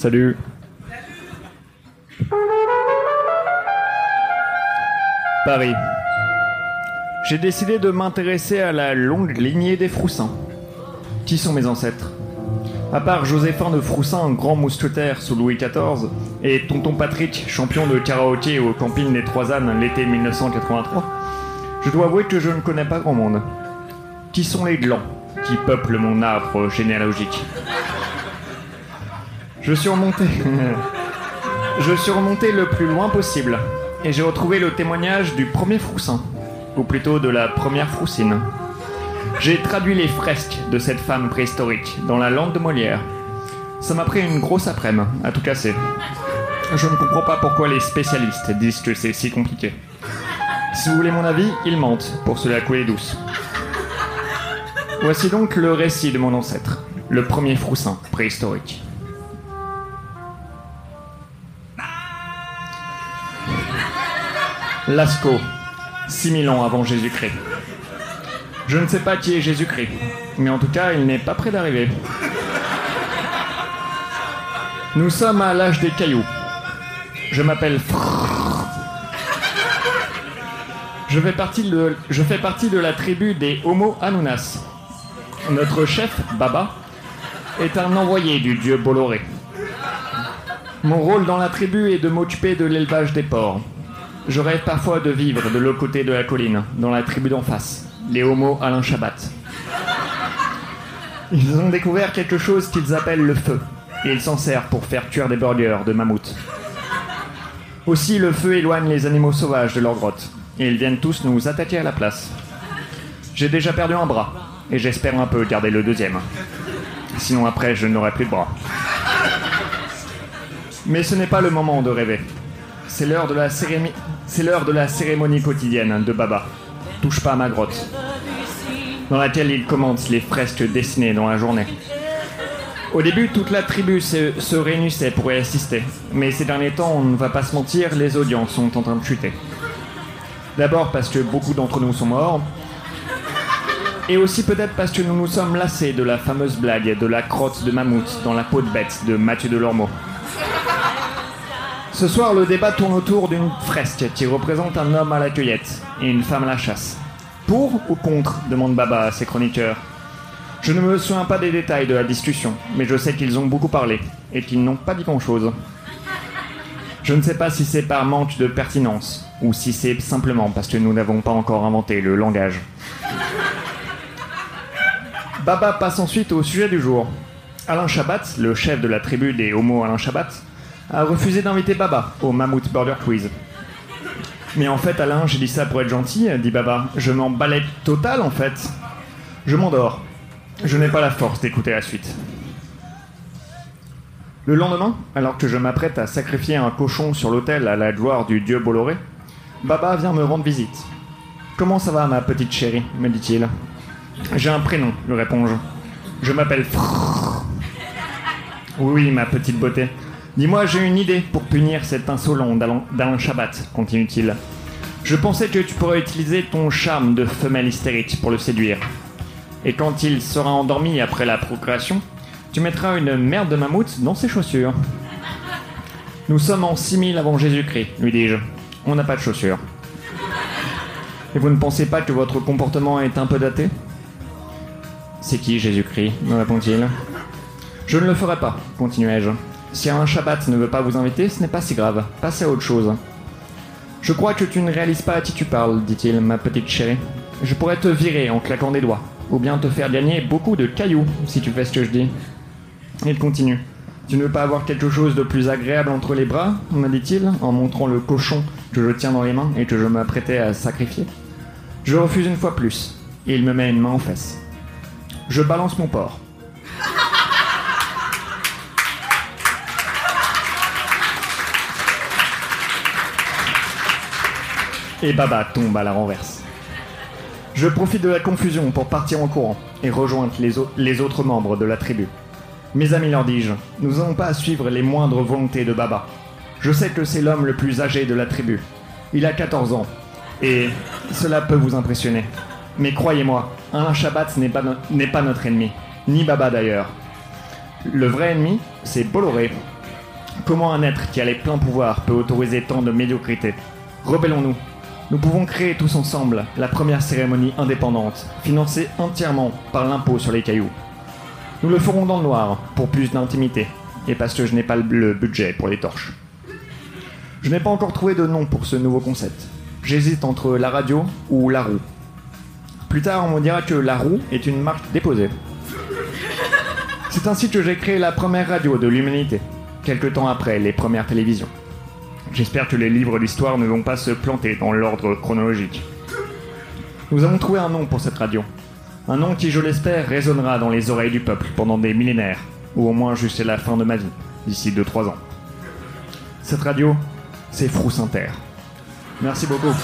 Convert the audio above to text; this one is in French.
Salut. Paris. J'ai décidé de m'intéresser à la longue lignée des Froussins. Qui sont mes ancêtres? À part Joséphin de Froussin, grand mousquetaire sous Louis XIV, et Tonton Patrick, champion de karaoké au camping des Trois Ânes l'été 1983, je dois avouer que je ne connais pas grand monde. Qui sont les glands qui peuplent mon arbre généalogique? Je suis remonté. je suis remonté le plus loin possible, et j'ai retrouvé le témoignage du premier Froussin, ou plutôt de la première Froussine. J'ai traduit les fresques de cette femme préhistorique dans la langue de Molière. Ça m'a pris une grosse après-midi à tout casser. Je ne comprends pas pourquoi les spécialistes disent que c'est si compliqué. Si vous voulez mon avis, ils mentent pour se la couler douce. Voici donc le récit de mon ancêtre, le premier Froussin préhistorique. Lascaux, 6000 ans avant Jésus-Christ. Je ne sais pas qui est Jésus-Christ, mais en tout cas, il n'est pas près d'arriver. Nous sommes à l'âge des cailloux. Je m'appelle. Je fais, partie de, je fais partie de la tribu des Homo Anunas. Notre chef, Baba, est un envoyé du dieu Bolloré. Mon rôle dans la tribu est de m'occuper de l'élevage des porcs. Je rêve parfois de vivre de l'autre côté de la colline, dans la tribu d'en face, les Homo Alain Shabbat. Ils ont découvert quelque chose qu'ils appellent le feu, et ils s'en servent pour faire cuire des burgers de mammouth. Aussi, le feu éloigne les animaux sauvages de leur grotte, et ils viennent tous nous attaquer à la place. J'ai déjà perdu un bras, et j'espère un peu garder le deuxième. Sinon après, je n'aurai plus de bras. Mais ce n'est pas le moment de rêver. C'est l'heure de la cérémonie. Quotidienne de Baba. Touche pas à ma grotte. Dans laquelle il commente les fresques dessinées dans la journée. Au début, toute la tribu se, se réunissait pour y assister. Mais ces derniers temps, on ne va pas se mentir, les audiences sont en train de chuter. D'abord parce que beaucoup d'entre nous sont morts. Et aussi peut-être parce que nous nous sommes lassés de la fameuse blague de la crotte de mammouth dans la peau de bête de Mathieu Delormeau. Ce soir, le débat tourne autour d'une fresque qui représente un homme à la cueillette et une femme à la chasse. Pour ou contre demande Baba à ses chroniqueurs. Je ne me souviens pas des détails de la discussion, mais je sais qu'ils ont beaucoup parlé et qu'ils n'ont pas dit grand-chose. Je ne sais pas si c'est par manque de pertinence ou si c'est simplement parce que nous n'avons pas encore inventé le langage. Baba passe ensuite au sujet du jour. Alain Chabat, le chef de la tribu des Homo Alain Chabat, a refusé d'inviter Baba au Mammoth Burger Quiz. Mais en fait, Alain, j'ai dit ça pour être gentil, dit Baba. Je m'en balai total en fait. Je m'endors. Je n'ai pas la force d'écouter la suite. Le lendemain, alors que je m'apprête à sacrifier un cochon sur l'autel à la gloire du dieu Bolloré, Baba vient me rendre visite. Comment ça va, ma petite chérie? me dit-il. J'ai un prénom, lui réponds-je. Je m'appelle. Oui, ma petite beauté. Dis-moi, j'ai une idée pour punir cet insolent d'Alain Shabbat, continue-t-il. Je pensais que tu pourrais utiliser ton charme de femelle hystérique pour le séduire. Et quand il sera endormi après la procréation, tu mettras une merde de mammouth dans ses chaussures. Nous sommes en 6000 avant Jésus-Christ, lui dis-je. On n'a pas de chaussures. Et vous ne pensez pas que votre comportement est un peu daté? C'est qui Jésus-Christ me répond-il. Je ne le ferai pas, continuai-je. Si un Shabbat ne veut pas vous inviter, ce n'est pas si grave. Passez à autre chose. Je crois que tu ne réalises pas à qui tu parles, dit-il, ma petite chérie. Je pourrais te virer en claquant des doigts, ou bien te faire gagner beaucoup de cailloux, si tu fais ce que je dis. Il continue. Tu ne veux pas avoir quelque chose de plus agréable entre les bras me dit-il, en montrant le cochon que je tiens dans les mains et que je m'apprêtais à sacrifier. Je refuse une fois plus, il me met une main en fesse. Je balance mon porc. Et Baba tombe à la renverse. Je profite de la confusion pour partir en courant et rejoindre les, au- les autres membres de la tribu. Mes amis, leur dis-je, nous n'avons pas à suivre les moindres volontés de Baba. Je sais que c'est l'homme le plus âgé de la tribu. Il a 14 ans. Et cela peut vous impressionner. Mais croyez-moi, Alain Shabbat n'est pas, pas notre ennemi. Ni Baba d'ailleurs. Le vrai ennemi, c'est Bolloré. Comment un être qui a les pleins pouvoirs peut autoriser tant de médiocrité? Rebellons-nous. Nous pouvons créer tous ensemble la première cérémonie indépendante, financée entièrement par l'impôt sur les cailloux. Nous le ferons dans le noir, pour plus d'intimité, et parce que je n'ai pas le budget pour les torches. Je n'ai pas encore trouvé de nom pour ce nouveau concept. J'hésite entre la radio ou la roue. Plus tard, on me dira que la roue est une marque déposée. C'est ainsi que j'ai créé la première radio de l'humanité, quelque temps après les premières télévisions. J'espère que les livres d'histoire ne vont pas se planter dans l'ordre chronologique. Nous avons trouvé un nom pour cette radio. Un nom qui, je l'espère, résonnera dans les oreilles du peuple pendant des millénaires, ou au moins jusqu'à la fin de ma vie, d'ici 2-3 ans. Cette radio, c'est Frousse Inter. Merci beaucoup.